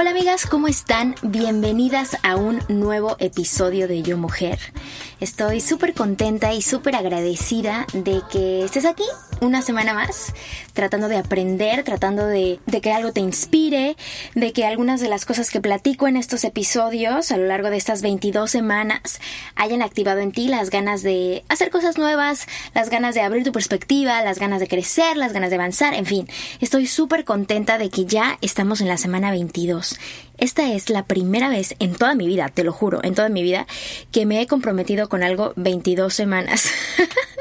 Hola amigas, ¿cómo están? Bienvenidas a un nuevo episodio de Yo Mujer. Estoy súper contenta y súper agradecida de que estés aquí una semana más, tratando de aprender, tratando de, que algo te inspire, de que algunas de las cosas que platico en estos episodios a lo largo de estas 22 semanas hayan activado en ti las ganas de hacer cosas nuevas, las ganas de abrir tu perspectiva, las ganas de crecer, las ganas de avanzar, en fin, estoy súper contenta de que ya estamos en la semana 22 esta es la primera vez en toda mi vida, te lo juro, en toda mi vida, que me he comprometido con algo 22 semanas.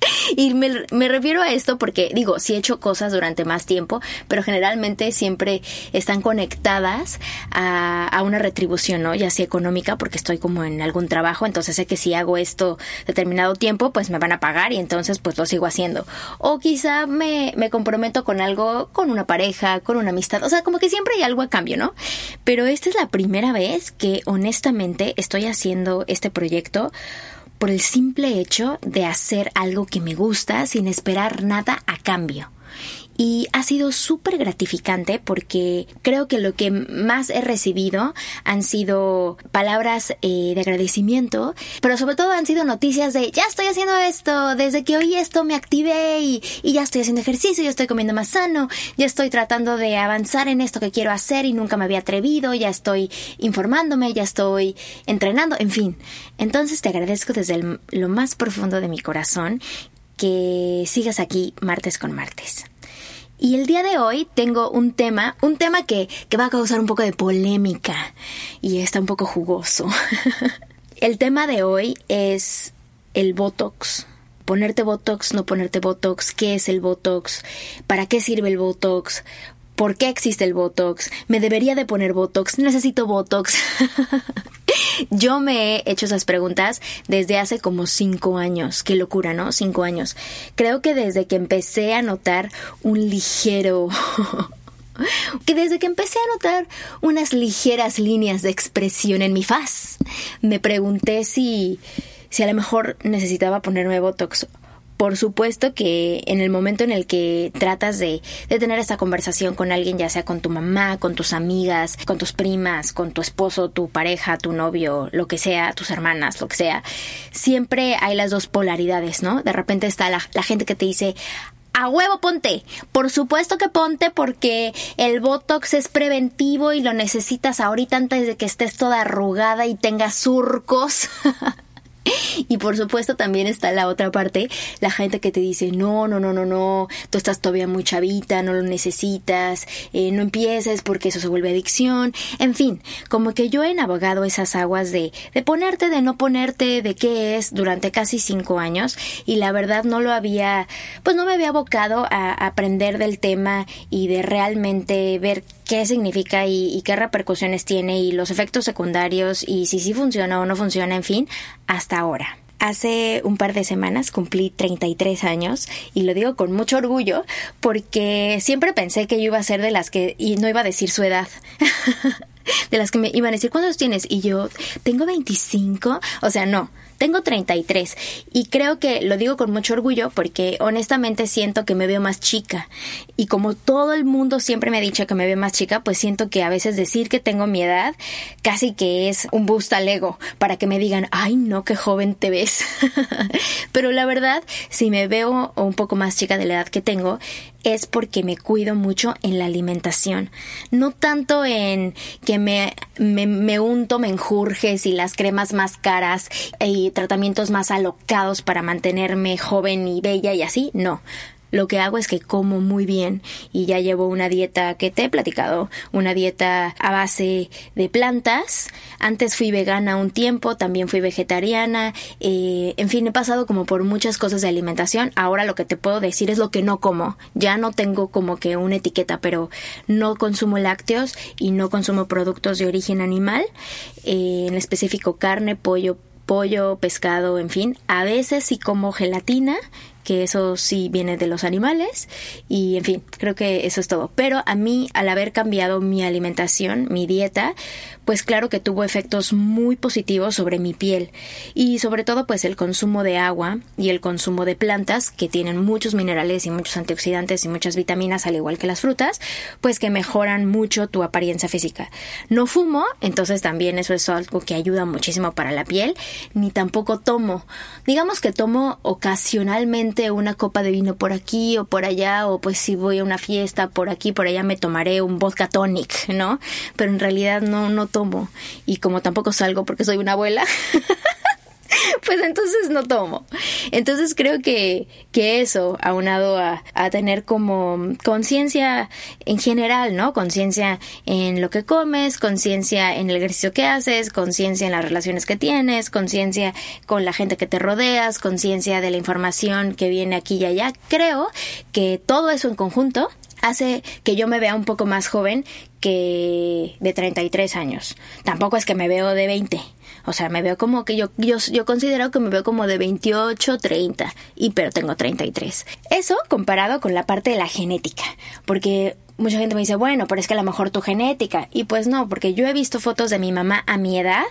Y me, refiero a esto porque, digo, sí he hecho cosas durante más tiempo, pero generalmente siempre están conectadas a, una retribución, ¿no? Ya sea económica, porque estoy como en algún trabajo, entonces sé que si hago esto determinado tiempo, pues me van a pagar y entonces pues lo sigo haciendo. O quizá me, me comprometo con algo, con una pareja, con una amistad, o sea, como que siempre hay algo a cambio, ¿no? Pero esta es la primera vez que honestamente estoy haciendo este proyecto por el simple hecho de hacer algo que me gusta sin esperar nada a cambio y ha sido súper gratificante porque creo que lo que más he recibido han sido palabras eh, de agradecimiento, pero sobre todo han sido noticias de ya estoy haciendo esto, desde que oí esto me activé y, y ya estoy haciendo ejercicio, ya estoy comiendo más sano, ya estoy tratando de avanzar en esto que quiero hacer y nunca me había atrevido, ya estoy informándome, ya estoy entrenando, en fin. Entonces te agradezco desde lo más profundo de mi corazón que sigas aquí martes con martes. Y el día de hoy tengo un tema, un tema que, que va a causar un poco de polémica y está un poco jugoso. el tema de hoy es el Botox. Ponerte Botox, no ponerte Botox, qué es el Botox, para qué sirve el Botox, ¿Por qué existe el Botox? ¿Me debería de poner Botox? ¿Necesito Botox? Yo me he hecho esas preguntas desde hace como cinco años. Qué locura, ¿no? Cinco años. Creo que desde que empecé a notar un ligero... que desde que empecé a notar unas ligeras líneas de expresión en mi faz, me pregunté si, si a lo mejor necesitaba ponerme Botox por supuesto que en el momento en el que tratas de, tener esta conversación con alguien, ya sea con tu mamá, con tus amigas, con tus primas, con tu esposo, tu pareja, tu novio, lo que sea, tus hermanas, lo que sea, siempre hay las dos polaridades, ¿no? De repente está la, la gente que te dice, a huevo ponte. Por supuesto que ponte porque el Botox es preventivo y lo necesitas ahorita antes de que estés toda arrugada y tengas surcos. Y por supuesto también está la otra parte, la gente que te dice, no, no, no, no, no, tú estás todavía muy chavita, no lo necesitas, eh, no empieces porque eso se vuelve adicción, en fin, como que yo he navegado esas aguas de, de ponerte, de no ponerte, de qué es durante casi cinco años y la verdad no lo había, pues no me había abocado a aprender del tema y de realmente ver qué significa y, qué repercusiones tiene y los efectos secundarios y si sí funciona o no funciona, en fin, hasta ahora. Hace un par de semanas cumplí 33 años y lo digo con mucho orgullo porque siempre pensé que yo iba a ser de las que, y no iba a decir su edad, de las que me iban a decir, ¿cuántos tienes? Y yo, tengo 25, o sea, no, tengo 33 y creo que lo digo con mucho orgullo porque honestamente siento que me veo más chica y como todo el mundo siempre me ha dicho que me veo más chica, pues siento que a veces decir que tengo mi edad casi que es un boost al ego para que me digan, ay no, qué joven te ves. Pero la verdad, si me veo un poco más chica de la edad que tengo, es porque me cuido mucho en la alimentación. No tanto en que me, me, me, unto menjurjes y las cremas más caras y tratamientos más alocados para mantenerme joven y bella y así, no lo que hago es que como muy bien y ya llevo una dieta que te he platicado, una dieta a base de plantas. Antes fui vegana un tiempo, también fui vegetariana, eh, en fin, he pasado como por muchas cosas de alimentación. Ahora lo que te puedo decir es lo que no como. Ya no tengo como que una etiqueta, pero no consumo lácteos y no consumo productos de origen animal, eh, en específico carne, pollo, pollo, pescado, en fin. A veces sí como gelatina que eso sí viene de los animales y en fin, creo que eso es todo. Pero a mí, al haber cambiado mi alimentación, mi dieta, pues claro que tuvo efectos muy positivos sobre mi piel y sobre todo pues el consumo de agua y el consumo de plantas que tienen muchos minerales y muchos antioxidantes y muchas vitaminas al igual que las frutas, pues que mejoran mucho tu apariencia física. No fumo, entonces también eso es algo que ayuda muchísimo para la piel, ni tampoco tomo. Digamos que tomo ocasionalmente una copa de vino por aquí o por allá, o pues si voy a una fiesta por aquí, por allá me tomaré un vodka tonic, ¿no? Pero en realidad no, no tomo. Y como tampoco salgo porque soy una abuela. pues entonces no tomo. Entonces creo que, que eso, aunado a, a tener como conciencia en general, ¿no? Conciencia en lo que comes, conciencia en el ejercicio que haces, conciencia en las relaciones que tienes, conciencia con la gente que te rodeas, conciencia de la información que viene aquí y allá. Creo que todo eso en conjunto hace que yo me vea un poco más joven que de 33 años. Tampoco es que me veo de 20 o sea, me veo como que yo, yo, yo considero que me veo como de 28, 30, y pero tengo 33. Eso comparado con la parte de la genética, porque mucha gente me dice, bueno, pero es que a lo mejor tu genética. Y pues no, porque yo he visto fotos de mi mamá a mi edad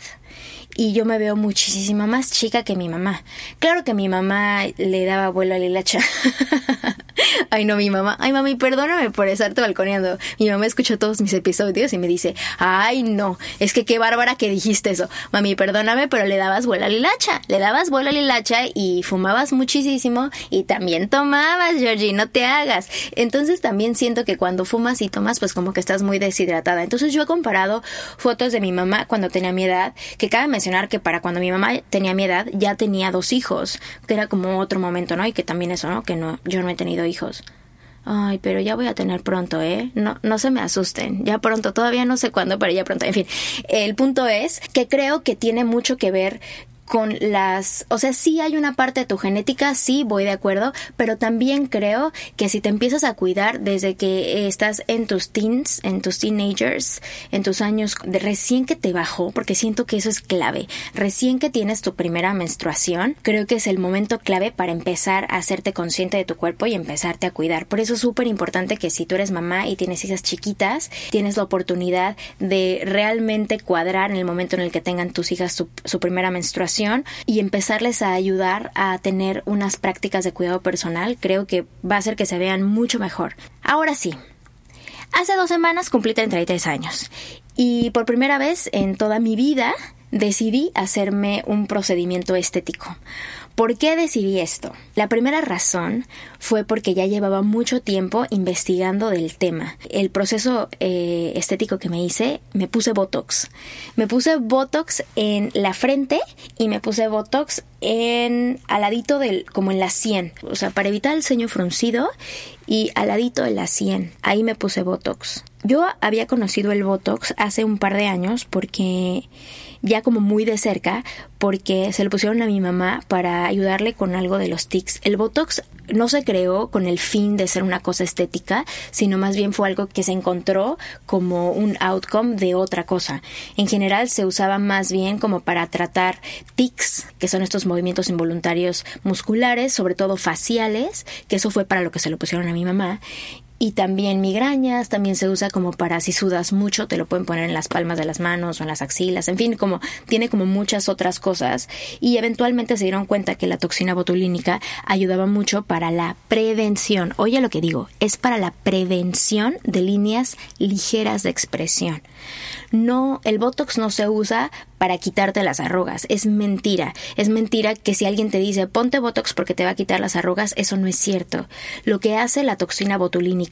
y yo me veo muchísimo más chica que mi mamá. Claro que mi mamá le daba vuelo a Lilacha. Ay, no, mi mamá. Ay, mami, perdóname por estarte balconeando. Mi mamá escuchó todos mis episodios y me dice, ay, no, es que qué bárbara que dijiste eso. Mami, perdóname, pero le dabas vuelo a Lilacha. Le dabas vuelo a Lilacha y fumabas muchísimo y también tomabas, Georgie, no te hagas. Entonces también siento que cuando fumas y tomas, pues como que estás muy deshidratada. Entonces yo he comparado fotos de mi mamá cuando tenía mi edad, que cabe que para cuando mi mamá tenía mi edad ya tenía dos hijos, que era como otro momento, ¿no? Y que también eso, ¿no? Que no, yo no he tenido hijos. Ay, pero ya voy a tener pronto, ¿eh? No, no se me asusten. Ya pronto, todavía no sé cuándo, pero ya pronto. En fin, el punto es que creo que tiene mucho que ver con las, o sea, sí hay una parte de tu genética, sí voy de acuerdo, pero también creo que si te empiezas a cuidar desde que estás en tus teens, en tus teenagers, en tus años de recién que te bajó, porque siento que eso es clave, recién que tienes tu primera menstruación, creo que es el momento clave para empezar a hacerte consciente de tu cuerpo y empezarte a cuidar. Por eso es súper importante que si tú eres mamá y tienes hijas chiquitas, tienes la oportunidad de realmente cuadrar en el momento en el que tengan tus hijas su, su primera menstruación y empezarles a ayudar a tener unas prácticas de cuidado personal, creo que va a hacer que se vean mucho mejor. Ahora sí, hace dos semanas cumplí 33 años y por primera vez en toda mi vida decidí hacerme un procedimiento estético. ¿Por qué decidí esto? La primera razón fue porque ya llevaba mucho tiempo investigando del tema. El proceso eh, estético que me hice, me puse Botox. Me puse Botox en la frente y me puse Botox en al ladito del, como en la sien. O sea, para evitar el ceño fruncido y al ladito de la sien. Ahí me puse Botox. Yo había conocido el Botox hace un par de años porque ya como muy de cerca porque se lo pusieron a mi mamá para ayudarle con algo de los tics. El Botox no se creó con el fin de ser una cosa estética, sino más bien fue algo que se encontró como un outcome de otra cosa. En general se usaba más bien como para tratar tics, que son estos movimientos involuntarios musculares, sobre todo faciales, que eso fue para lo que se lo pusieron a mi mamá, y también migrañas, también se usa como para si sudas mucho, te lo pueden poner en las palmas de las manos o en las axilas, en fin, como tiene como muchas otras cosas y eventualmente se dieron cuenta que la toxina botulínica ayudaba mucho para la prevención. Oye lo que digo, es para la prevención de líneas ligeras de expresión. no, el Botox no se usa para quitarte las arrugas. Es mentira. Es mentira que si alguien te dice ponte Botox porque te va a quitar las arrugas, eso no es cierto. Lo que hace la toxina botulínica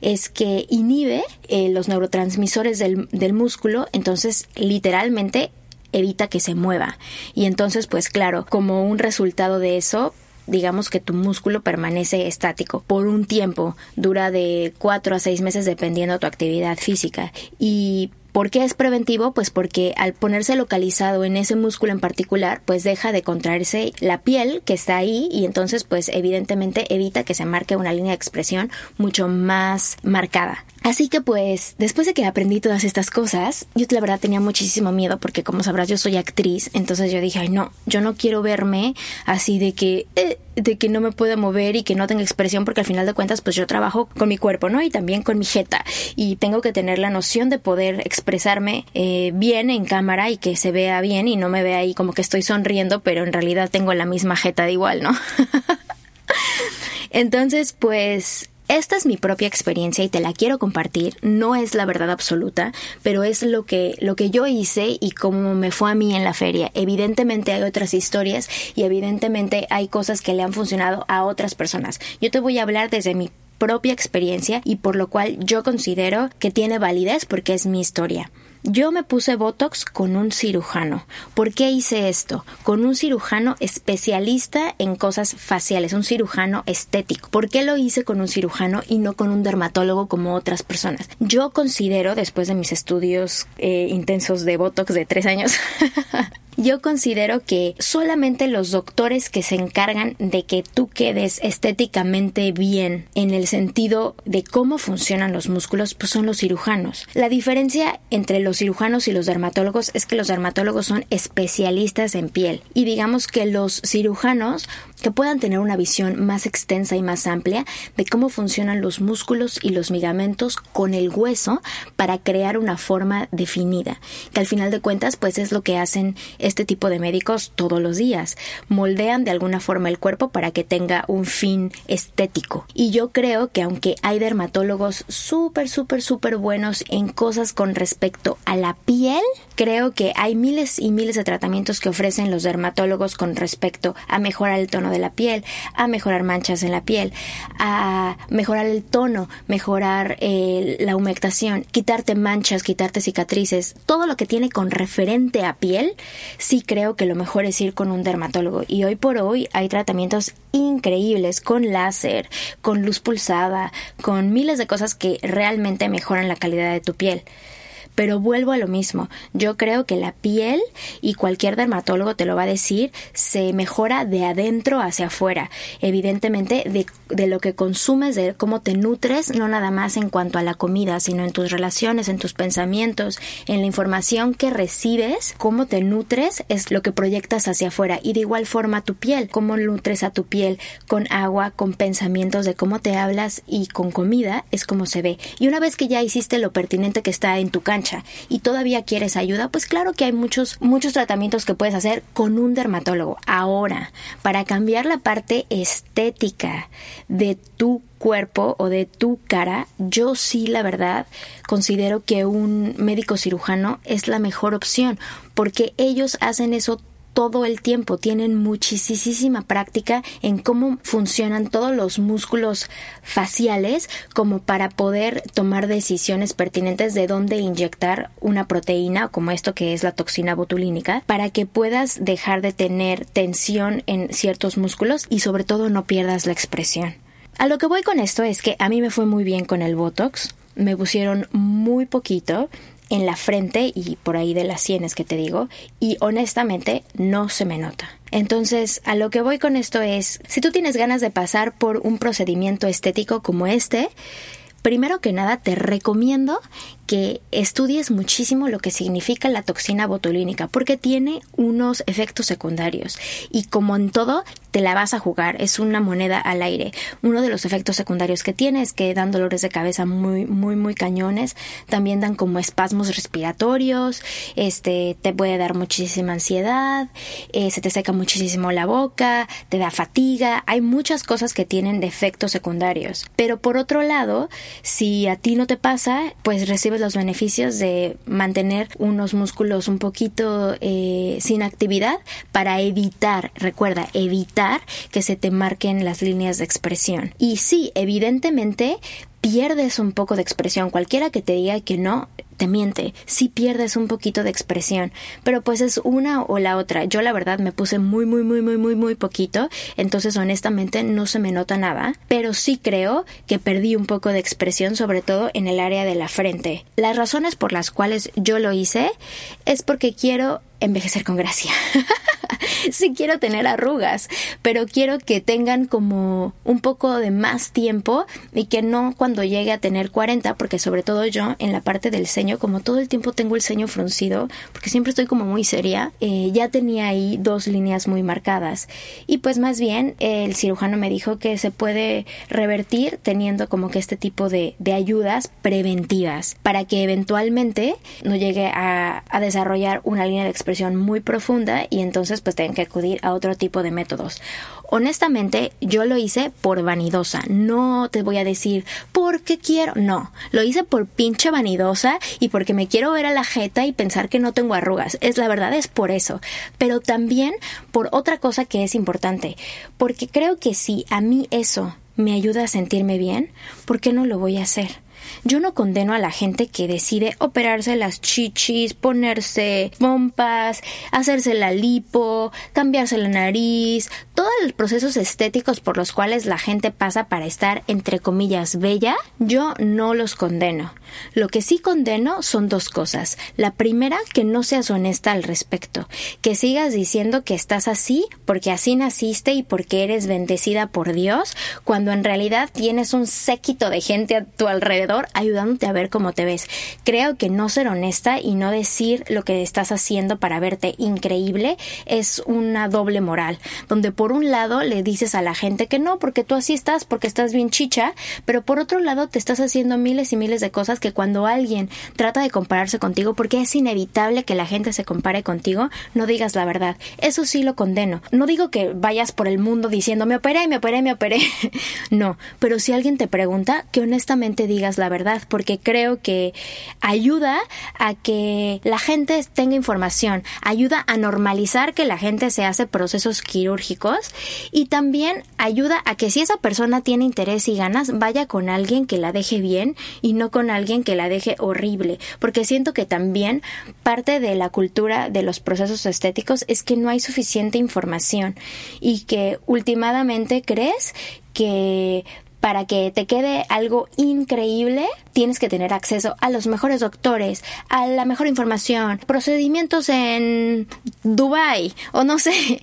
es que inhibe eh, los neurotransmisores del, del músculo, entonces literalmente evita que se mueva. Y entonces, pues claro, como un resultado de eso, digamos que tu músculo permanece estático por un tiempo, dura de 4 a 6 meses dependiendo de tu actividad física. Y ¿Por qué es preventivo? Pues porque al ponerse localizado en ese músculo en particular, pues deja de contraerse la piel que está ahí y entonces pues evidentemente evita que se marque una línea de expresión mucho más marcada. Así que pues, después de que aprendí todas estas cosas, yo la verdad tenía muchísimo miedo porque como sabrás yo soy actriz, entonces yo dije, ay no, yo no quiero verme así de que, eh, de que no me pueda mover y que no tenga expresión porque al final de cuentas pues yo trabajo con mi cuerpo, ¿no? Y también con mi jeta y tengo que tener la noción de poder expresarme eh, bien en cámara y que se vea bien y no me vea ahí como que estoy sonriendo, pero en realidad tengo la misma jeta de igual, ¿no? Entonces, pues esta es mi propia experiencia y te la quiero compartir. No es la verdad absoluta, pero es lo que, lo que yo hice y cómo me fue a mí en la feria. Evidentemente hay otras historias y evidentemente hay cosas que le han funcionado a otras personas. Yo te voy a hablar desde mi propia experiencia y por lo cual yo considero que tiene validez porque es mi historia. Yo me puse Botox con un cirujano. ¿Por qué hice esto? Con un cirujano especialista en cosas faciales, un cirujano estético. ¿Por qué lo hice con un cirujano y no con un dermatólogo como otras personas? Yo considero, después de mis estudios eh, intensos de Botox de tres años, yo considero que solamente los doctores que se encargan de que tú quedes estéticamente bien en el sentido de cómo funcionan los músculos, pues son los cirujanos. La diferencia entre los cirujanos y los dermatólogos es que los dermatólogos son especialistas en piel y digamos que los cirujanos que puedan tener una visión más extensa y más amplia de cómo funcionan los músculos y los ligamentos con el hueso para crear una forma definida, que al final de cuentas pues es lo que hacen este tipo de médicos todos los días. Moldean de alguna forma el cuerpo para que tenga un fin estético. Y yo creo que aunque hay dermatólogos súper, súper, súper buenos en cosas con respecto a la piel, creo que hay miles y miles de tratamientos que ofrecen los dermatólogos con respecto a mejorar el tono de la piel, a mejorar manchas en la piel, a mejorar el tono, mejorar eh, la humectación, quitarte manchas, quitarte cicatrices, todo lo que tiene con referente a piel, sí creo que lo mejor es ir con un dermatólogo. Y hoy por hoy hay tratamientos increíbles con láser, con luz pulsada, con miles de cosas que realmente mejoran la calidad de tu piel. Pero vuelvo a lo mismo. Yo creo que la piel, y cualquier dermatólogo te lo va a decir, se mejora de adentro hacia afuera. Evidentemente, de, de lo que consumes, de cómo te nutres, no nada más en cuanto a la comida, sino en tus relaciones, en tus pensamientos, en la información que recibes, cómo te nutres, es lo que proyectas hacia afuera. Y de igual forma tu piel, cómo nutres a tu piel con agua, con pensamientos de cómo te hablas y con comida, es como se ve. Y una vez que ya hiciste lo pertinente que está en tu cancha, y todavía quieres ayuda, pues claro que hay muchos, muchos tratamientos que puedes hacer con un dermatólogo. Ahora, para cambiar la parte estética de tu cuerpo o de tu cara, yo sí, la verdad, considero que un médico cirujano es la mejor opción, porque ellos hacen eso todo el tiempo, tienen muchísima práctica en cómo funcionan todos los músculos faciales como para poder tomar decisiones pertinentes de dónde inyectar una proteína como esto que es la toxina botulínica para que puedas dejar de tener tensión en ciertos músculos y sobre todo no pierdas la expresión. A lo que voy con esto es que a mí me fue muy bien con el Botox, me pusieron muy poquito, en la frente y por ahí de las sienes que te digo y honestamente no se me nota. Entonces, a lo que voy con esto es, si tú tienes ganas de pasar por un procedimiento estético como este, primero que nada te recomiendo que estudies muchísimo lo que significa la toxina botulínica, porque tiene unos efectos secundarios y como en todo, te la vas a jugar, es una moneda al aire. Uno de los efectos secundarios que tiene es que dan dolores de cabeza muy, muy, muy cañones, también dan como espasmos respiratorios, este, te puede dar muchísima ansiedad, eh, se te seca muchísimo la boca, te da fatiga, hay muchas cosas que tienen efectos secundarios. Pero por otro lado, si a ti no te pasa, pues recibes los beneficios de mantener unos músculos un poquito eh, sin actividad para evitar, recuerda, evitar que se te marquen las líneas de expresión. Y sí, evidentemente pierdes un poco de expresión. Cualquiera que te diga que no, te miente, sí pierdes un poquito de expresión, pero pues es una o la otra. Yo la verdad me puse muy, muy, muy, muy, muy, muy poquito, entonces honestamente no se me nota nada, pero sí creo que perdí un poco de expresión, sobre todo en el área de la frente. Las razones por las cuales yo lo hice es porque quiero envejecer con gracia. sí quiero tener arrugas, pero quiero que tengan como un poco de más tiempo y que no cuando llegue a tener 40, porque sobre todo yo en la parte del ceño, como todo el tiempo tengo el ceño fruncido, porque siempre estoy como muy seria, eh, ya tenía ahí dos líneas muy marcadas. Y pues más bien el cirujano me dijo que se puede revertir teniendo como que este tipo de, de ayudas preventivas para que eventualmente no llegue a, a desarrollar una línea de expresión muy profunda y entonces pues tengan que acudir a otro tipo de métodos. Honestamente, yo lo hice por vanidosa. No te voy a decir porque quiero. No, lo hice por pinche vanidosa y porque me quiero ver a la jeta y pensar que no tengo arrugas. Es la verdad, es por eso. Pero también por otra cosa que es importante. Porque creo que si a mí eso me ayuda a sentirme bien, ¿por qué no lo voy a hacer? Yo no condeno a la gente que decide operarse las chichis, ponerse pompas, hacerse la lipo, cambiarse la nariz, todos los procesos estéticos por los cuales la gente pasa para estar entre comillas bella, yo no los condeno. Lo que sí condeno son dos cosas. La primera, que no seas honesta al respecto, que sigas diciendo que estás así porque así naciste y porque eres bendecida por Dios, cuando en realidad tienes un séquito de gente a tu alrededor ayudándote a ver cómo te ves. Creo que no ser honesta y no decir lo que estás haciendo para verte increíble es una doble moral, donde por un lado le dices a la gente que no, porque tú así estás, porque estás bien chicha, pero por otro lado te estás haciendo miles y miles de cosas que cuando alguien trata de compararse contigo, porque es inevitable que la gente se compare contigo, no digas la verdad. Eso sí lo condeno. No digo que vayas por el mundo diciendo me operé, me operé, me operé. no, pero si alguien te pregunta, que honestamente digas la verdad, porque creo que ayuda a que la gente tenga información, ayuda a normalizar que la gente se hace procesos quirúrgicos y también ayuda a que si esa persona tiene interés y ganas, vaya con alguien que la deje bien y no con alguien que la deje horrible, porque siento que también parte de la cultura de los procesos estéticos es que no hay suficiente información y que últimamente crees que para que te quede algo increíble, tienes que tener acceso a los mejores doctores, a la mejor información, procedimientos en Dubai o no sé.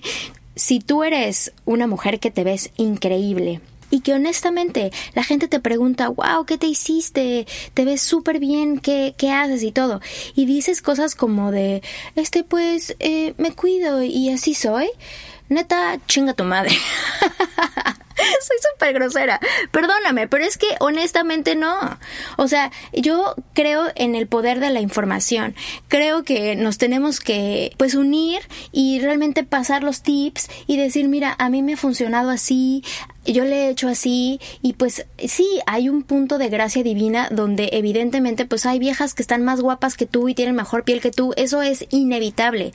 Si tú eres una mujer que te ves increíble, y que honestamente la gente te pregunta, wow, ¿qué te hiciste? Te ves súper bien, ¿qué, ¿qué haces? y todo. Y dices cosas como de, este, pues, eh, me cuido y así soy. Neta, chinga tu madre. Soy súper grosera. Perdóname, pero es que honestamente no. O sea, yo creo en el poder de la información. Creo que nos tenemos que pues unir y realmente pasar los tips y decir, mira, a mí me ha funcionado así, yo le he hecho así y pues sí, hay un punto de gracia divina donde evidentemente pues hay viejas que están más guapas que tú y tienen mejor piel que tú, eso es inevitable.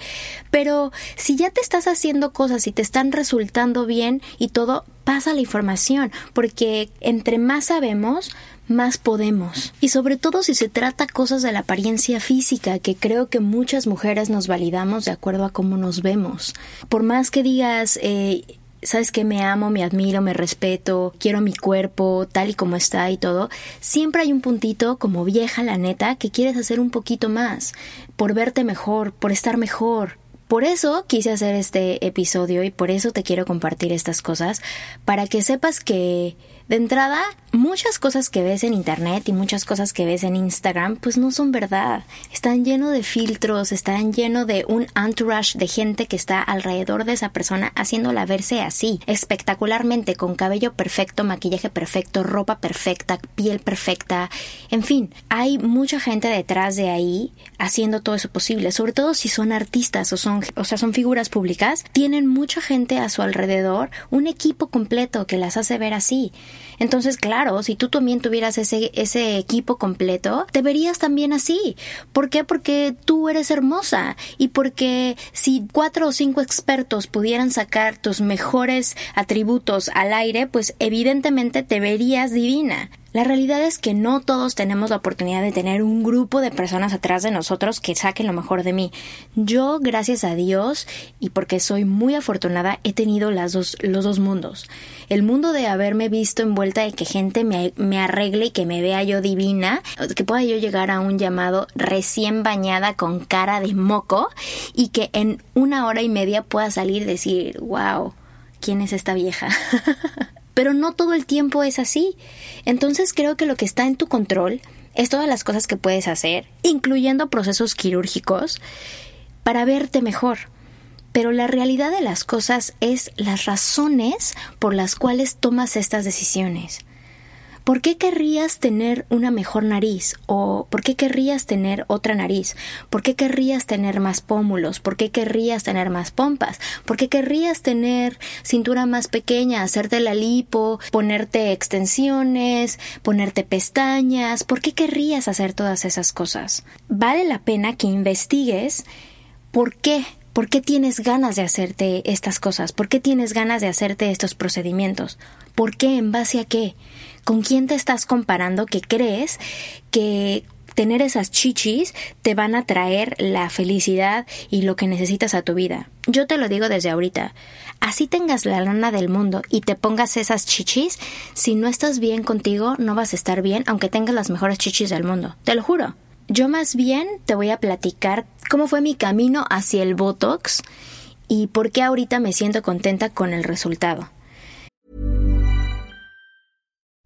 Pero si ya te estás haciendo cosas y te están resultando bien y todo, pasa la información, porque entre más sabemos, más podemos. Y sobre todo si se trata cosas de la apariencia física, que creo que muchas mujeres nos validamos de acuerdo a cómo nos vemos. Por más que digas, eh, sabes que me amo, me admiro, me respeto, quiero mi cuerpo tal y como está y todo, siempre hay un puntito como vieja la neta que quieres hacer un poquito más, por verte mejor, por estar mejor. Por eso quise hacer este episodio y por eso te quiero compartir estas cosas, para que sepas que de entrada, muchas cosas que ves en Internet y muchas cosas que ves en Instagram, pues no son verdad. Están llenos de filtros, están llenos de un entourage de gente que está alrededor de esa persona haciéndola verse así, espectacularmente, con cabello perfecto, maquillaje perfecto, ropa perfecta, piel perfecta. En fin, hay mucha gente detrás de ahí haciendo todo eso posible, sobre todo si son artistas o son, o sea, son figuras públicas, tienen mucha gente a su alrededor, un equipo completo que las hace ver así. Entonces, claro, si tú también tuvieras ese, ese equipo completo, te verías también así. ¿Por qué? Porque tú eres hermosa y porque si cuatro o cinco expertos pudieran sacar tus mejores atributos al aire, pues evidentemente te verías divina. La realidad es que no todos tenemos la oportunidad de tener un grupo de personas atrás de nosotros que saquen lo mejor de mí. Yo, gracias a Dios y porque soy muy afortunada, he tenido las dos, los dos mundos. El mundo de haberme visto envuelta de que gente me, me arregle y que me vea yo divina, que pueda yo llegar a un llamado recién bañada con cara de moco y que en una hora y media pueda salir y decir, wow, ¿quién es esta vieja? Pero no todo el tiempo es así. Entonces creo que lo que está en tu control es todas las cosas que puedes hacer, incluyendo procesos quirúrgicos, para verte mejor. Pero la realidad de las cosas es las razones por las cuales tomas estas decisiones. ¿Por qué querrías tener una mejor nariz? ¿O por qué querrías tener otra nariz? ¿Por qué querrías tener más pómulos? ¿Por qué querrías tener más pompas? ¿Por qué querrías tener cintura más pequeña, hacerte la lipo, ponerte extensiones, ponerte pestañas? ¿Por qué querrías hacer todas esas cosas? Vale la pena que investigues por qué ¿Por qué tienes ganas de hacerte estas cosas? ¿Por qué tienes ganas de hacerte estos procedimientos? ¿Por qué? ¿En base a qué? ¿Con quién te estás comparando que crees que tener esas chichis te van a traer la felicidad y lo que necesitas a tu vida? Yo te lo digo desde ahorita. Así tengas la lana del mundo y te pongas esas chichis, si no estás bien contigo, no vas a estar bien aunque tengas las mejores chichis del mundo. Te lo juro. Yo más bien te voy a platicar cómo fue mi camino hacia el Botox y por qué ahorita me siento contenta con el resultado.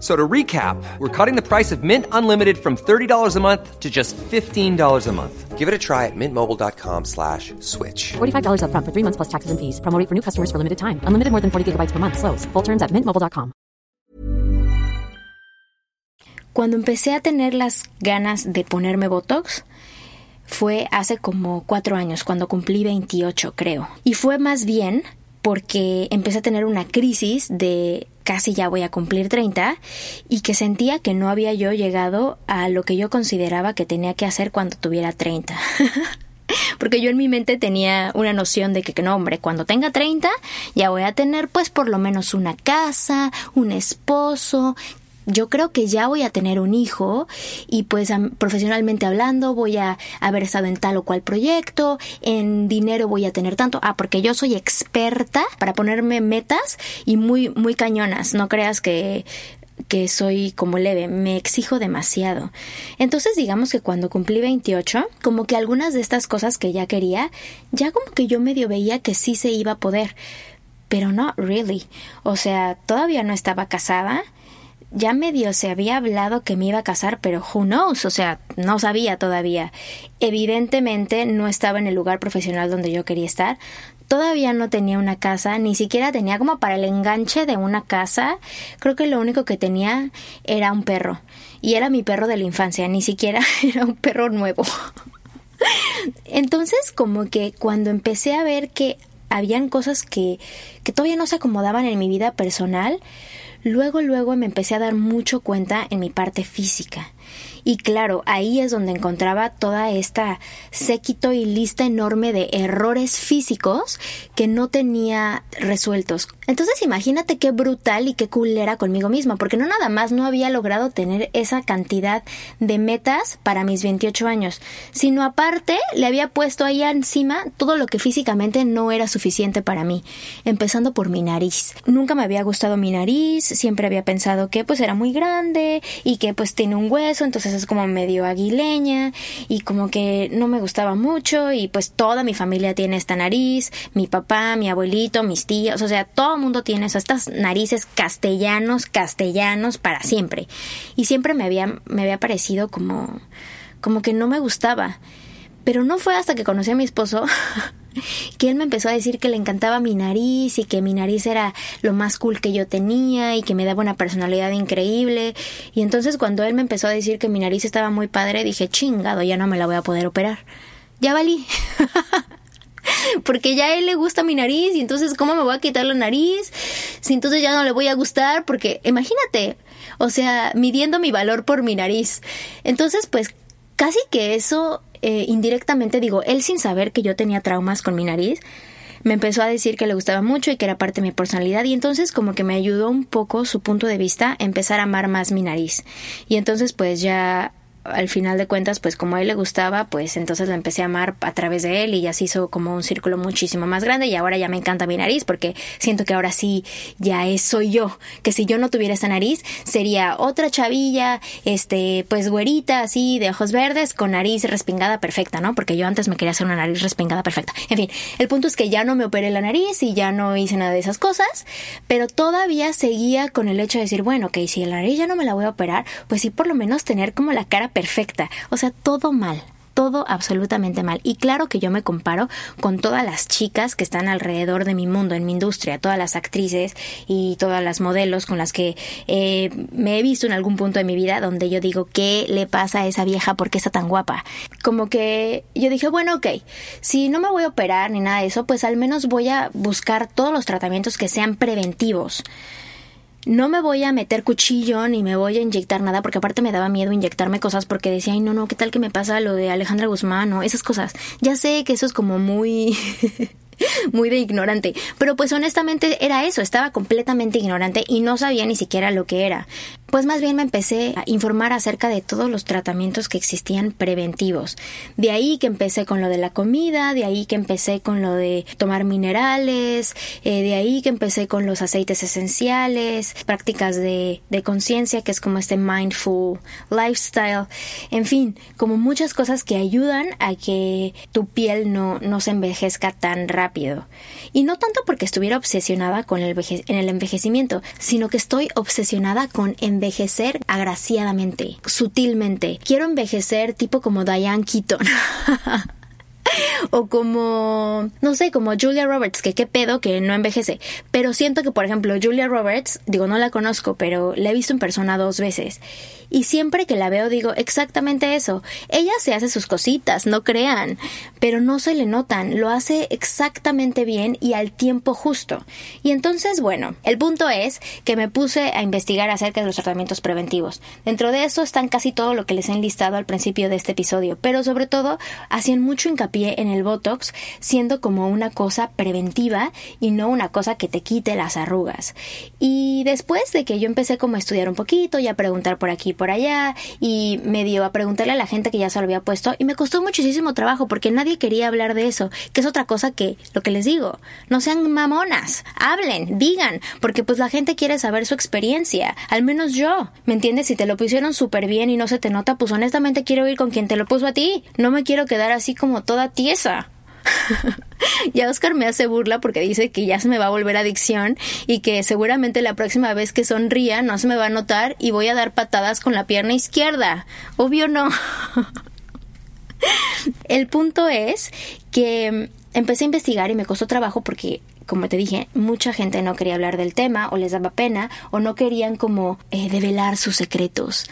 So to recap, we're cutting the price of Mint Unlimited from $30 a month to just $15 a month. Give it a try at mintmobile.com slash switch. $45 up front for three months plus taxes and fees. Promoting for new customers for limited time. Unlimited more than 40 gigabytes per month. Slows. Full terms at mintmobile.com. Cuando empecé a tener las ganas de ponerme Botox, fue hace como cuatro años, cuando cumplí 28 creo. Y fue más bien porque empecé a tener una crisis de casi ya voy a cumplir 30 y que sentía que no había yo llegado a lo que yo consideraba que tenía que hacer cuando tuviera 30. Porque yo en mi mente tenía una noción de que, que no, hombre, cuando tenga 30 ya voy a tener pues por lo menos una casa, un esposo, yo creo que ya voy a tener un hijo y pues profesionalmente hablando voy a haber estado en tal o cual proyecto, en dinero voy a tener tanto, ah, porque yo soy experta para ponerme metas y muy, muy cañonas, no creas que que soy como leve, me exijo demasiado. Entonces digamos que cuando cumplí 28, como que algunas de estas cosas que ya quería, ya como que yo medio veía que sí se iba a poder, pero no really. O sea, todavía no estaba casada, ya medio se había hablado que me iba a casar, pero who knows, o sea, no sabía todavía. Evidentemente no estaba en el lugar profesional donde yo quería estar. Todavía no tenía una casa, ni siquiera tenía como para el enganche de una casa. Creo que lo único que tenía era un perro. Y era mi perro de la infancia, ni siquiera era un perro nuevo. Entonces, como que cuando empecé a ver que habían cosas que, que todavía no se acomodaban en mi vida personal, luego, luego me empecé a dar mucho cuenta en mi parte física. Y claro, ahí es donde encontraba toda esta séquito y lista enorme de errores físicos que no tenía resueltos. Entonces imagínate qué brutal y qué cool era conmigo misma, porque no nada más no había logrado tener esa cantidad de metas para mis 28 años, sino aparte le había puesto ahí encima todo lo que físicamente no era suficiente para mí, empezando por mi nariz. Nunca me había gustado mi nariz, siempre había pensado que pues era muy grande y que pues tiene un hueso, entonces es como medio aguileña y como que no me gustaba mucho y pues toda mi familia tiene esta nariz, mi papá, mi abuelito, mis tíos, o sea, todo el mundo tiene estas narices castellanos, castellanos para siempre. Y siempre me había, me había parecido como, como que no me gustaba. Pero no fue hasta que conocí a mi esposo que él me empezó a decir que le encantaba mi nariz y que mi nariz era lo más cool que yo tenía y que me daba una personalidad increíble. Y entonces cuando él me empezó a decir que mi nariz estaba muy padre, dije, chingado, ya no me la voy a poder operar. Ya valí. porque ya a él le gusta mi nariz y entonces ¿cómo me voy a quitar la nariz? Si entonces ya no le voy a gustar porque imagínate, o sea, midiendo mi valor por mi nariz. Entonces pues casi que eso eh, indirectamente digo, él sin saber que yo tenía traumas con mi nariz, me empezó a decir que le gustaba mucho y que era parte de mi personalidad y entonces como que me ayudó un poco su punto de vista a empezar a amar más mi nariz. Y entonces pues ya al final de cuentas, pues como a él le gustaba, pues entonces la empecé a amar a través de él y ya se hizo como un círculo muchísimo más grande y ahora ya me encanta mi nariz porque siento que ahora sí ya es soy yo, que si yo no tuviera esta nariz sería otra chavilla, este, pues güerita así de ojos verdes con nariz respingada perfecta, ¿no? Porque yo antes me quería hacer una nariz respingada perfecta. En fin, el punto es que ya no me operé la nariz y ya no hice nada de esas cosas, pero todavía seguía con el hecho de decir, bueno, que si la nariz ya no me la voy a operar, pues sí por lo menos tener como la cara perfecta. O sea, todo mal todo absolutamente mal. Y claro que yo me comparo con todas las chicas que están alrededor de mi mundo, en mi industria, todas las actrices y todas las modelos con las que eh, me he visto en algún punto de mi vida donde yo digo, ¿qué le pasa a esa vieja? ¿Por qué está tan guapa? Como que yo dije, bueno, ok, si no me voy a operar ni nada de eso, pues al menos voy a buscar todos los tratamientos que sean preventivos no me voy a meter cuchillo ni me voy a inyectar nada, porque aparte me daba miedo inyectarme cosas porque decía, ay, no, no, ¿qué tal que me pasa lo de Alejandra Guzmán o esas cosas? Ya sé que eso es como muy muy de ignorante. Pero pues honestamente era eso, estaba completamente ignorante y no sabía ni siquiera lo que era. Pues más bien me empecé a informar acerca de todos los tratamientos que existían preventivos. De ahí que empecé con lo de la comida, de ahí que empecé con lo de tomar minerales, eh, de ahí que empecé con los aceites esenciales, prácticas de, de conciencia, que es como este mindful lifestyle, en fin, como muchas cosas que ayudan a que tu piel no, no se envejezca tan rápido y no tanto porque estuviera obsesionada con el en el envejecimiento, sino que estoy obsesionada con envejecer agraciadamente, sutilmente. Quiero envejecer tipo como Diane Keaton. o como, no sé, como Julia Roberts, que qué pedo que no envejece. Pero siento que, por ejemplo, Julia Roberts, digo, no la conozco, pero la he visto en persona dos veces. Y siempre que la veo digo exactamente eso. Ella se hace sus cositas, no crean, pero no se le notan, lo hace exactamente bien y al tiempo justo. Y entonces, bueno, el punto es que me puse a investigar acerca de los tratamientos preventivos. Dentro de eso están casi todo lo que les he enlistado al principio de este episodio, pero sobre todo hacían mucho hincapié en el Botox siendo como una cosa preventiva y no una cosa que te quite las arrugas. Y después de que yo empecé como a estudiar un poquito y a preguntar por aquí por allá y me dio a preguntarle a la gente que ya se lo había puesto y me costó muchísimo trabajo porque nadie quería hablar de eso, que es otra cosa que lo que les digo, no sean mamonas, hablen, digan, porque pues la gente quiere saber su experiencia, al menos yo, ¿me entiendes? Si te lo pusieron súper bien y no se te nota, pues honestamente quiero ir con quien te lo puso a ti, no me quiero quedar así como toda tiesa. ya Oscar me hace burla porque dice que ya se me va a volver adicción y que seguramente la próxima vez que sonría no se me va a notar y voy a dar patadas con la pierna izquierda. Obvio no. El punto es que empecé a investigar y me costó trabajo porque como te dije, mucha gente no quería hablar del tema o les daba pena o no querían como eh, develar sus secretos.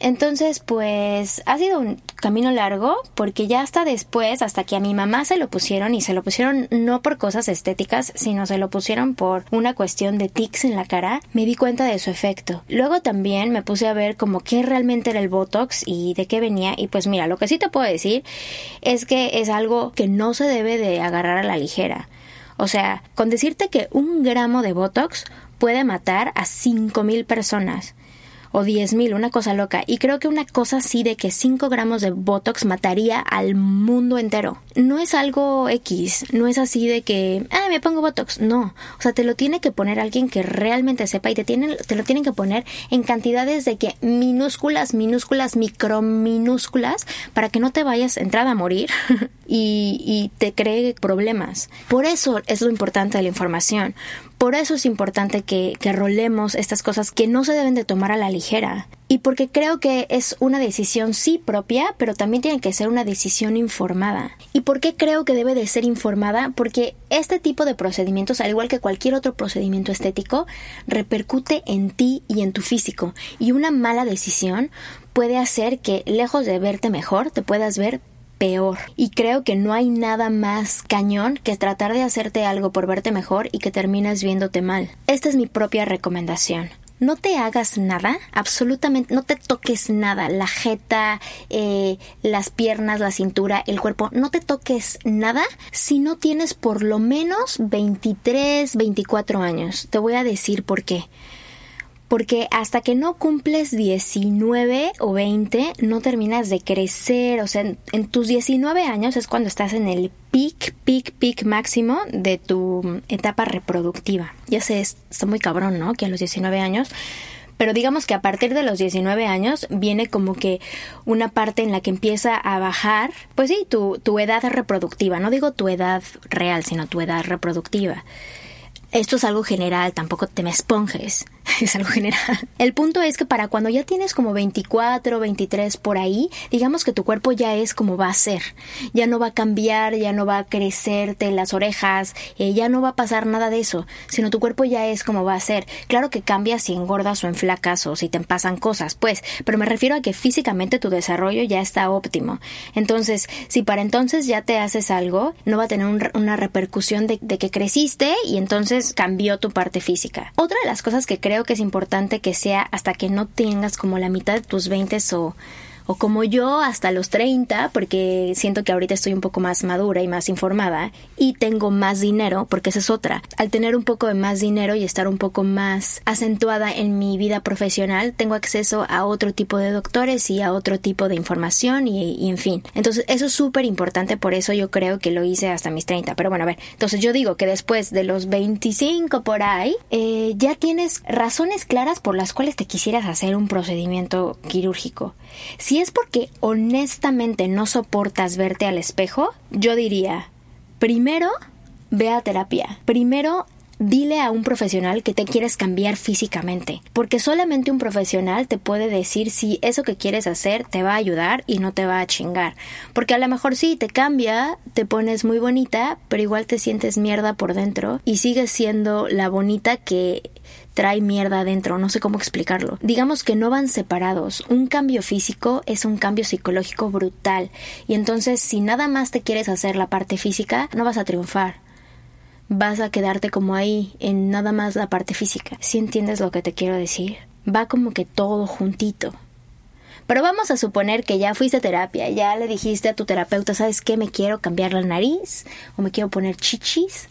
Entonces, pues ha sido un camino largo porque ya hasta después, hasta que a mi mamá se lo pusieron y se lo pusieron no por cosas estéticas, sino se lo pusieron por una cuestión de tics en la cara, me di cuenta de su efecto. Luego también me puse a ver como qué realmente era el Botox y de qué venía y pues mira, lo que sí te puedo decir es que es algo que no se debe de agarrar a la ligera. O sea, con decirte que un gramo de Botox puede matar a 5.000 personas o 10 mil, una cosa loca. Y creo que una cosa así de que 5 gramos de Botox mataría al mundo entero. No es algo X, no es así de que, ah, me pongo Botox. No, o sea, te lo tiene que poner alguien que realmente sepa y te, tiene, te lo tienen que poner en cantidades de que minúsculas, minúsculas, microminúsculas, para que no te vayas entrada a morir y te cree problemas. Por eso es lo importante de la información Por eso es importante que, rolemos estas cosas que no se deben de tomar a la ligera. Y porque creo que es una decisión sí propia, pero también tiene que ser una decisión informada. ¿Y por qué creo que debe de ser informada? Porque este tipo de procedimientos, al igual que cualquier otro procedimiento estético, repercute en ti y en tu físico. Y una mala decisión puede hacer que, lejos de verte mejor, te puedas ver peor. Y creo que no hay nada más cañón que tratar de hacerte algo por verte mejor y que termines viéndote mal. Esta es mi propia recomendación no te hagas nada, absolutamente, no te toques nada, la jeta, eh, las piernas, la cintura, el cuerpo, no te toques nada si no tienes por lo menos 23, 24 años. Te voy a decir por qué porque hasta que no cumples 19 o 20 no terminas de crecer, o sea, en, tus 19 años es cuando estás en el pic, pic, pic máximo de tu etapa reproductiva. Ya sé, está muy cabrón, ¿no? Que a los 19 años pero digamos que a partir de los 19 años viene como que una parte en la que empieza a bajar, pues sí, tu, tu edad reproductiva, no digo tu edad real, sino tu edad reproductiva. Esto es algo general, tampoco te me esponjes, es algo general. El punto es que para cuando ya tienes como 24, 23 por ahí, digamos que tu cuerpo ya es como va a ser. Ya no va a cambiar, ya no va a crecerte las orejas, eh, ya no va a pasar nada de eso, sino tu cuerpo ya es como va a ser. Claro que cambia si engordas o en flacas o si te pasan cosas, pues, pero me refiero a que físicamente tu desarrollo ya está óptimo. Entonces, si para entonces ya te haces algo, no va a tener una repercusión de que creciste y entonces cambió tu parte física. Otra de las cosas que creo que es importante que sea hasta que no tengas como la mitad de tus 20 o o como yo hasta los 30, porque siento que ahorita estoy un poco más madura y más informada y tengo más dinero, porque esa es otra. Al tener un poco de más dinero y estar un poco más acentuada en mi vida profesional, tengo acceso a otro tipo de doctores y a otro tipo de información y, en fin. Entonces eso es súper importante, por eso yo creo que lo hice hasta mis 30. Pero bueno, a ver, entonces yo digo que después de los 25 por ahí, eh, ya tienes razones claras por las cuales te quisieras hacer un procedimiento quirúrgico. Si es porque honestamente no soportas verte al espejo, yo diría, primero, ve a terapia. Primero, dile a un profesional que te quieres cambiar físicamente, porque solamente un profesional te puede decir si eso que quieres hacer te va a ayudar y no te va a chingar, porque a lo mejor sí te cambia, te pones muy bonita, pero igual te sientes mierda por dentro y sigues siendo la bonita que trae mierda adentro, no sé cómo explicarlo. Digamos que no van separados. Un cambio físico es un cambio psicológico brutal. Y entonces, si nada más te quieres hacer la parte física, no vas a triunfar. Vas a quedarte como ahí, en nada más la parte física. Si entiendes lo que te quiero decir? Va como que todo juntito. Pero vamos a suponer que ya fuiste a terapia, ya le dijiste a tu terapeuta, ¿sabes qué? Me quiero cambiar la nariz o me quiero poner chichis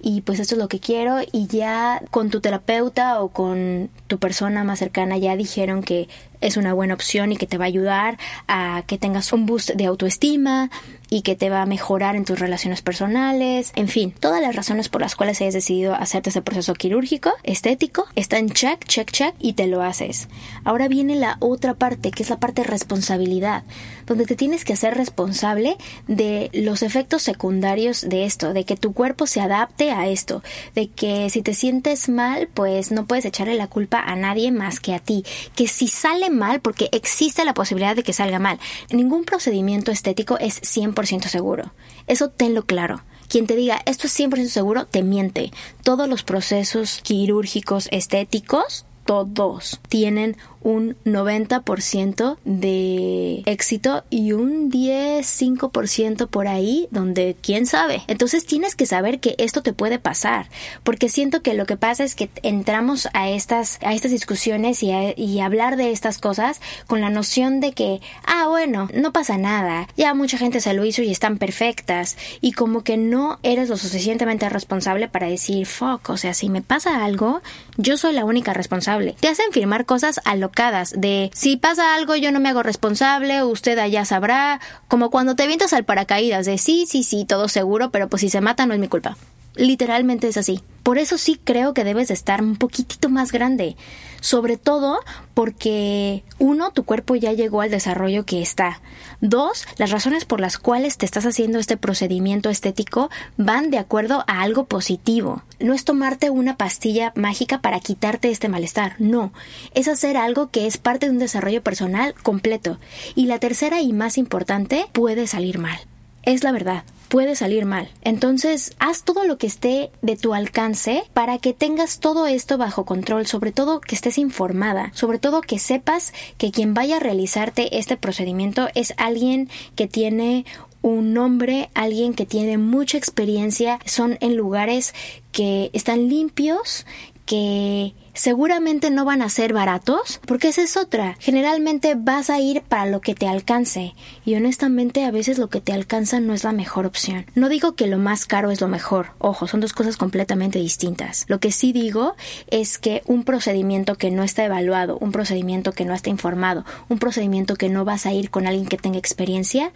y pues esto es lo que quiero y ya con tu terapeuta o con tu persona más cercana ya dijeron que es una buena opción y que te va a ayudar a que tengas un boost de autoestima y que te va a mejorar en tus relaciones personales, en fin, todas las razones por las cuales hayas decidido hacerte ese proceso quirúrgico, estético, está en check, check, check y te lo haces. Ahora viene la otra parte, que es la parte de responsabilidad, donde te tienes que hacer responsable de los efectos secundarios de esto, de que tu cuerpo se adapte a esto, de que si te sientes mal, pues no puedes echarle la culpa a nadie más que a ti, que si sale mal porque existe la posibilidad de que salga mal. Ningún procedimiento estético es 100% seguro. Eso tenlo claro. Quien te diga esto es 100% seguro te miente. Todos los procesos quirúrgicos estéticos todos tienen un 90% de éxito y un 10-5% por ahí donde quién sabe. Entonces tienes que saber que esto te puede pasar, porque siento que lo que pasa es que entramos a estas, a estas discusiones y, y hablar de estas cosas con la noción de que, ah, bueno, no pasa nada, ya mucha gente se lo hizo y están perfectas, y como que no eres lo suficientemente responsable para decir, fuck, o sea, si me pasa algo, yo soy la única responsable. Te hacen firmar cosas a lo de si pasa algo yo no me hago responsable, usted allá sabrá, como cuando te vientas al paracaídas de sí, sí, sí, todo seguro, pero pues si se mata no es mi culpa. Literalmente es así. Por eso sí creo que debes de estar un poquitito más grande. Sobre todo porque, uno, tu cuerpo ya llegó al desarrollo que está. Dos, las razones por las cuales te estás haciendo este procedimiento estético van de acuerdo a algo positivo. No es tomarte una pastilla mágica para quitarte este malestar, no. Es hacer algo que es parte de un desarrollo personal completo. Y la tercera y más importante, puede salir mal. Es la verdad puede salir mal. Entonces, haz todo lo que esté de tu alcance para que tengas todo esto bajo control, sobre todo que estés informada, sobre todo que sepas que quien vaya a realizarte este procedimiento es alguien que tiene un nombre, alguien que tiene mucha experiencia, son en lugares que están limpios, que seguramente no van a ser baratos, porque esa es otra. Generalmente vas a ir para lo que te alcance y honestamente a veces lo que te alcanza no es la mejor opción. No digo que lo más caro es lo mejor, ojo, son dos cosas completamente distintas. Lo que sí digo es que un procedimiento que no está evaluado, un procedimiento que no está informado, un procedimiento que no vas a ir con alguien que tenga experiencia,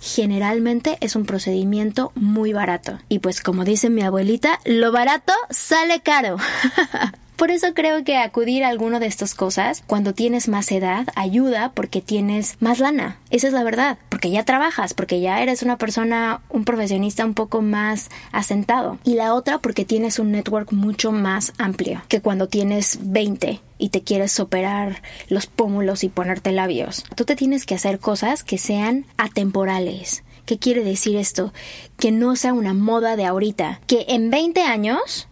generalmente es un procedimiento muy barato. Y pues como dice mi abuelita, lo barato sale caro. Por eso creo que acudir a alguno de estas cosas cuando tienes más edad ayuda porque tienes más lana. Esa es la verdad, porque ya trabajas, porque ya eres una persona, un profesionista un poco más asentado. Y la otra porque tienes un network mucho más amplio que cuando tienes 20 y te quieres operar los pómulos y ponerte labios. Tú te tienes que hacer cosas que sean atemporales. ¿Qué quiere decir esto? Que no sea una moda de ahorita, que en 20 años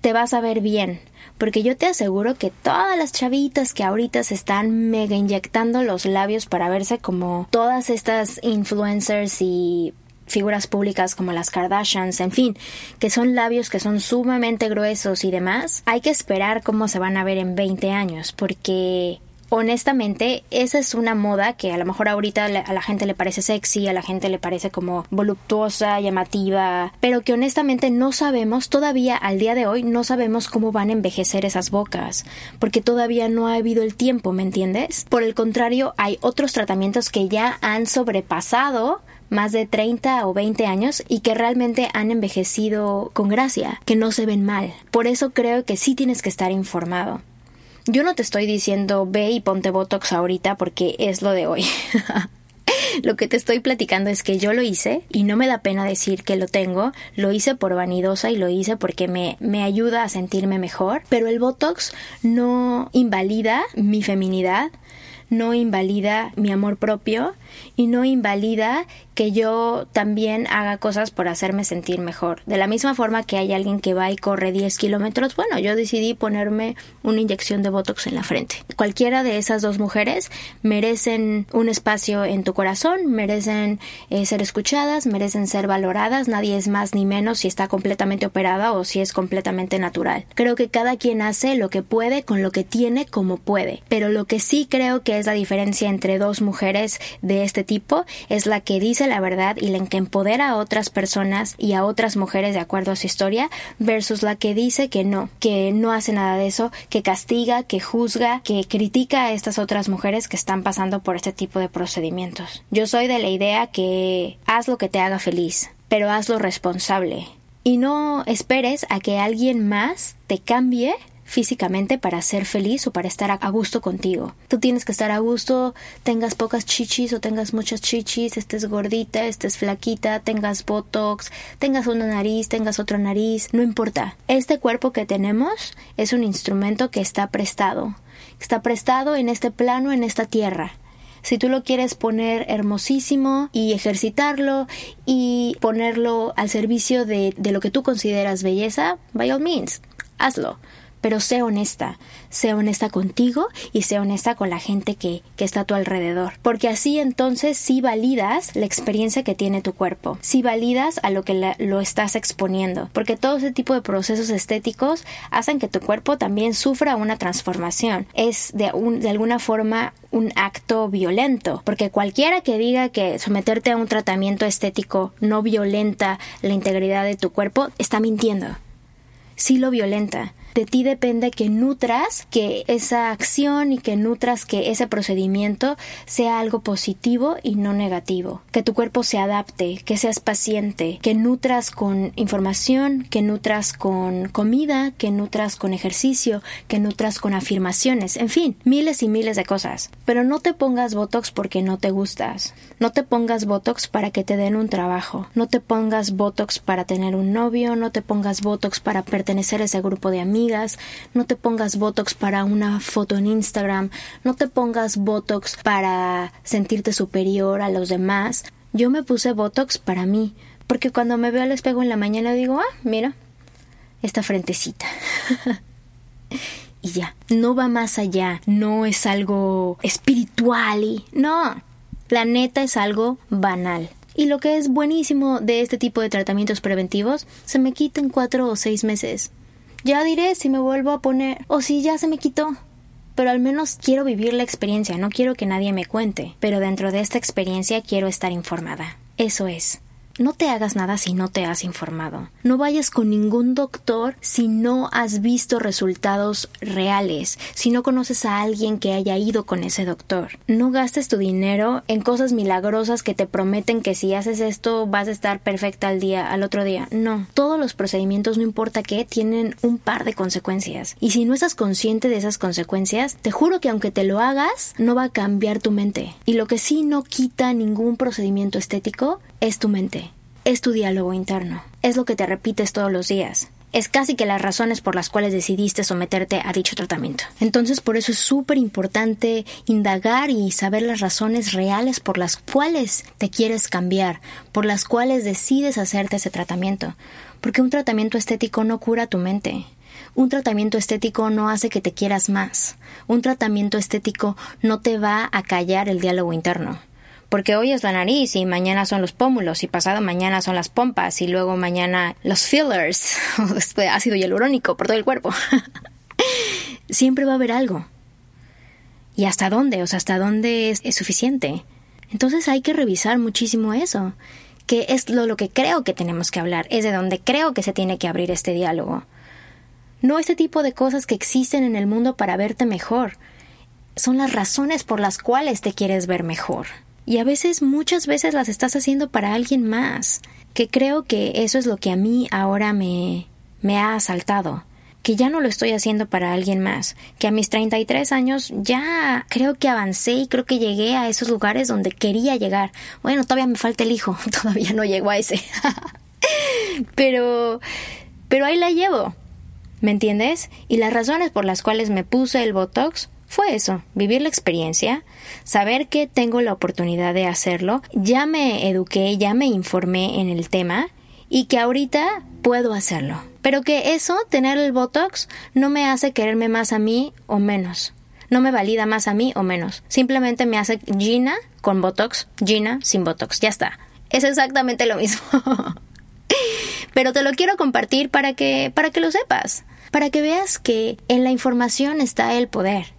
te vas a ver bien, porque yo te aseguro que todas las chavitas que ahorita se están mega inyectando los labios para verse como todas estas influencers y figuras públicas como las Kardashians, en fin, que son labios que son sumamente gruesos y demás, hay que esperar cómo se van a ver en 20 años, porque honestamente, esa es una moda que a lo mejor ahorita a la gente le parece sexy, a la gente le parece como voluptuosa, llamativa, pero que honestamente no sabemos, todavía al día de hoy, no sabemos cómo van a envejecer esas bocas, porque todavía no ha habido el tiempo, ¿me entiendes? Por el contrario, hay otros tratamientos que ya han sobrepasado más de 30 o 20 años y que realmente han envejecido con gracia, que no se ven mal. Por eso creo que sí tienes que estar informado. Yo no te estoy diciendo ve y ponte Botox ahorita porque es lo de hoy. lo que te estoy platicando es que yo lo hice y no me da pena decir que lo tengo. Lo hice por vanidosa y lo hice porque me, me ayuda a sentirme mejor. Pero el Botox no invalida mi feminidad, no invalida mi amor propio y no invalida que yo también haga cosas por hacerme sentir mejor. De la misma forma que hay alguien que va y corre 10 kilómetros, bueno, yo decidí ponerme una inyección de Botox en la frente. Cualquiera de esas dos mujeres merecen un espacio en tu corazón, merecen eh, ser escuchadas, merecen ser valoradas, nadie es más ni menos si está completamente operada o si es completamente natural. Creo que cada quien hace lo que puede con lo que tiene como puede, pero lo que sí creo que es la diferencia entre dos mujeres de este tipo es la que dice la verdad y la que empodera a otras personas y a otras mujeres de acuerdo a su historia versus la que dice que no, que no hace nada de eso, que castiga, que juzga, que critica a estas otras mujeres que están pasando por este tipo de procedimientos. Yo soy de la idea que haz lo que te haga feliz, pero hazlo responsable. Y no esperes a que alguien más te cambie físicamente para ser feliz o para estar a gusto contigo. Tú tienes que estar a gusto, tengas pocas chichis o tengas muchas chichis, estés gordita, estés flaquita, tengas botox, tengas una nariz, tengas otra nariz, no importa. Este cuerpo que tenemos es un instrumento que está prestado. Está prestado en este plano, en esta tierra. Si tú lo quieres poner hermosísimo y ejercitarlo y ponerlo al servicio de, de lo que tú consideras belleza, by all means, hazlo pero sé honesta, sé honesta contigo y sé honesta con la gente que, que, está a tu alrededor, porque así entonces sí validas la experiencia que tiene tu cuerpo, sí validas a lo que lo estás exponiendo, porque todo ese tipo de procesos estéticos hacen que tu cuerpo también sufra una transformación, es de, un, de alguna forma un acto violento, porque cualquiera que diga que someterte a un tratamiento estético no violenta la integridad de tu cuerpo está mintiendo. Sí lo violenta De ti depende que nutras que esa acción y que nutras que ese procedimiento sea algo positivo y no negativo. Que tu cuerpo se adapte, que seas paciente, que nutras con información, que nutras con comida, que nutras con ejercicio, que nutras con afirmaciones, en fin, miles y miles de cosas. Pero no te pongas Botox porque no te gustas. No te pongas Botox para que te den un trabajo. No te pongas Botox para tener un novio. No te pongas Botox para pertenecer a ese grupo de No te pongas Botox para una foto en Instagram. No te pongas Botox para sentirte superior a los demás. Yo me puse Botox para mí. Porque cuando me veo al espejo en la mañana digo, ah, mira, esta frentecita. y ya. No va más allá, no es algo espiritual y no, la neta es algo banal. Y lo que es buenísimo de este tipo de tratamientos preventivos, se me quita en cuatro o seis meses. Ya diré si me vuelvo a poner o si ya se me quitó. Pero al menos quiero vivir la experiencia, no quiero que nadie me cuente. Pero dentro de esta experiencia quiero estar informada. Eso es. No te hagas nada si no te has informado. No vayas con ningún doctor si no has visto resultados reales, si no conoces a alguien que haya ido con ese doctor. No gastes tu dinero en cosas milagrosas que te prometen que si haces esto vas a estar perfecta al día, al otro día. No. Todos los procedimientos, no importa qué, tienen un par de consecuencias. Y si no estás consciente de esas consecuencias, te juro que aunque te lo hagas, no va a cambiar tu mente. Y lo que sí no quita ningún procedimiento estético es tu mente, es tu diálogo interno, es lo que te repites todos los días. Es casi que las razones por las cuales decidiste someterte a dicho tratamiento. Entonces por eso es súper importante indagar y saber las razones reales por las cuales te quieres cambiar, por las cuales decides hacerte ese tratamiento. Porque un tratamiento estético no cura tu mente. Un tratamiento estético no hace que te quieras más. Un tratamiento estético no te va a callar el diálogo interno porque hoy es la nariz y mañana son los pómulos y pasado mañana son las pompas y luego mañana los fillers, después ácido hialurónico por todo el cuerpo. Siempre va a haber algo. ¿Y hasta dónde? O sea, ¿hasta dónde es, suficiente? Entonces hay que revisar muchísimo eso, que es lo, lo que creo que tenemos que hablar, es de donde creo que se tiene que abrir este diálogo. No este tipo de cosas que existen en el mundo para verte mejor, son las razones por las cuales te quieres ver mejor. Y a veces, muchas veces las estás haciendo para alguien más, que creo que eso es lo que a mí ahora me, me ha asaltado que ya no lo estoy haciendo para alguien más, que a mis 33 años ya creo que avancé y creo que llegué a esos lugares donde quería llegar. Bueno, todavía me falta el hijo, todavía no llego a ese. pero pero ahí la llevo. ¿Me entiendes? Y las razones por las cuales me puse el Botox fue eso, vivir la experiencia, saber que tengo la oportunidad de hacerlo, ya me eduqué, ya me informé en el tema y que ahorita puedo hacerlo. Pero que eso, tener el Botox, no me hace quererme más a mí o menos. No me valida más a mí o menos. Simplemente me hace Gina con Botox, Gina sin Botox. Ya está. Es exactamente lo mismo. Pero te lo quiero compartir para que, para que lo sepas. Para que veas que en la información está el poder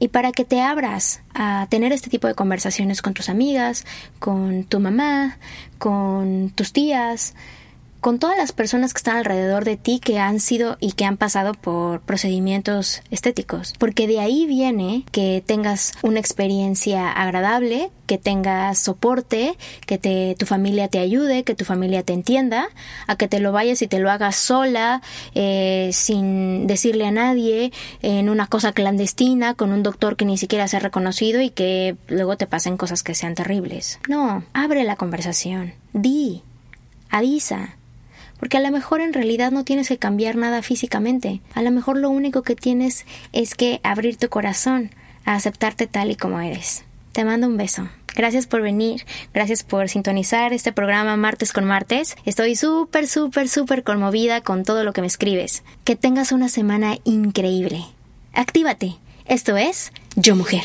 y para que te abras a tener este tipo de conversaciones con tus amigas, con tu mamá, con tus tías, con todas las personas que están alrededor de ti que han sido y que han pasado por procedimientos estéticos, porque de ahí viene que tengas una experiencia agradable, que tengas soporte, que tu familia te ayude, que tu familia te entienda, a que te lo vayas y te lo hagas sola, eh, sin decirle a nadie, en una cosa clandestina, con un doctor que ni siquiera se ha reconocido y que luego te pasen cosas que sean terribles. No, abre la conversación, di, avisa, porque a lo mejor en realidad no tienes que cambiar nada físicamente. A lo mejor lo único que tienes es que abrir tu corazón a aceptarte tal y como eres. Te mando un beso. Gracias por venir, gracias por sintonizar este programa martes con martes. Estoy súper, súper, súper conmovida con todo lo que me escribes. Que tengas una semana increíble. Actívate. Esto es Yo Mujer.